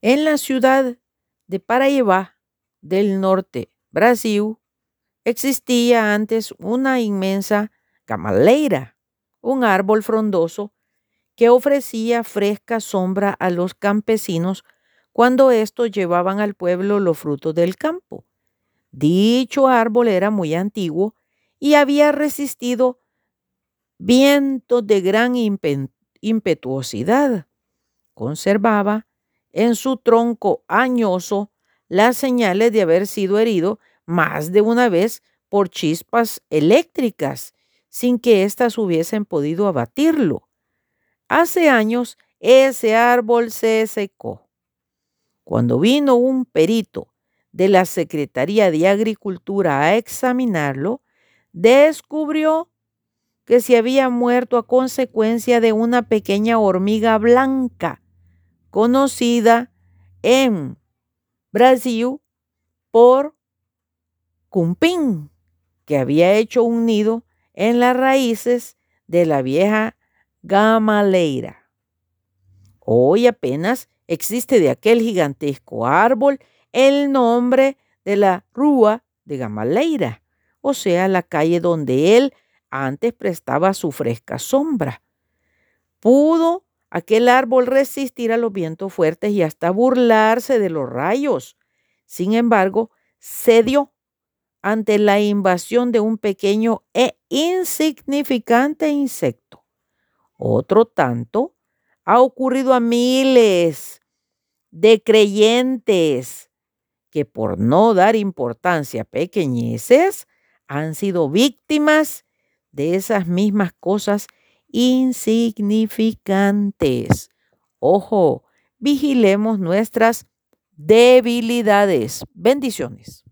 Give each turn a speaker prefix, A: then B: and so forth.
A: En la ciudad de Paraíba del norte, Brasil, existía antes una inmensa camaleira, un árbol frondoso que ofrecía fresca sombra a los campesinos cuando estos llevaban al pueblo los frutos del campo. Dicho árbol era muy antiguo y había resistido vientos de gran impetuosidad. Conservaba en su tronco añoso las señales de haber sido herido más de una vez por chispas eléctricas, sin que éstas hubiesen podido abatirlo. Hace años ese árbol se secó. Cuando vino un perito de la Secretaría de Agricultura a examinarlo, descubrió que se había muerto a consecuencia de una pequeña hormiga blanca, conocida en Brasil por cumpín, que había hecho un nido en las raíces de la vieja gamaleira. Hoy apenas existe de aquel gigantesco árbol el nombre de la Rúa de Gamaleira, o sea, la calle donde él antes prestaba su fresca sombra. Pudo aquel árbol resistir a los vientos fuertes y hasta burlarse de los rayos. Sin embargo, cedió ante la invasión de un pequeño e insignificante insecto. Otro tanto ha ocurrido a miles de creyentes que por no dar importancia a pequeñeces han sido víctimas de esas mismas cosas insignificantes. Ojo, vigilemos nuestras debilidades. Bendiciones.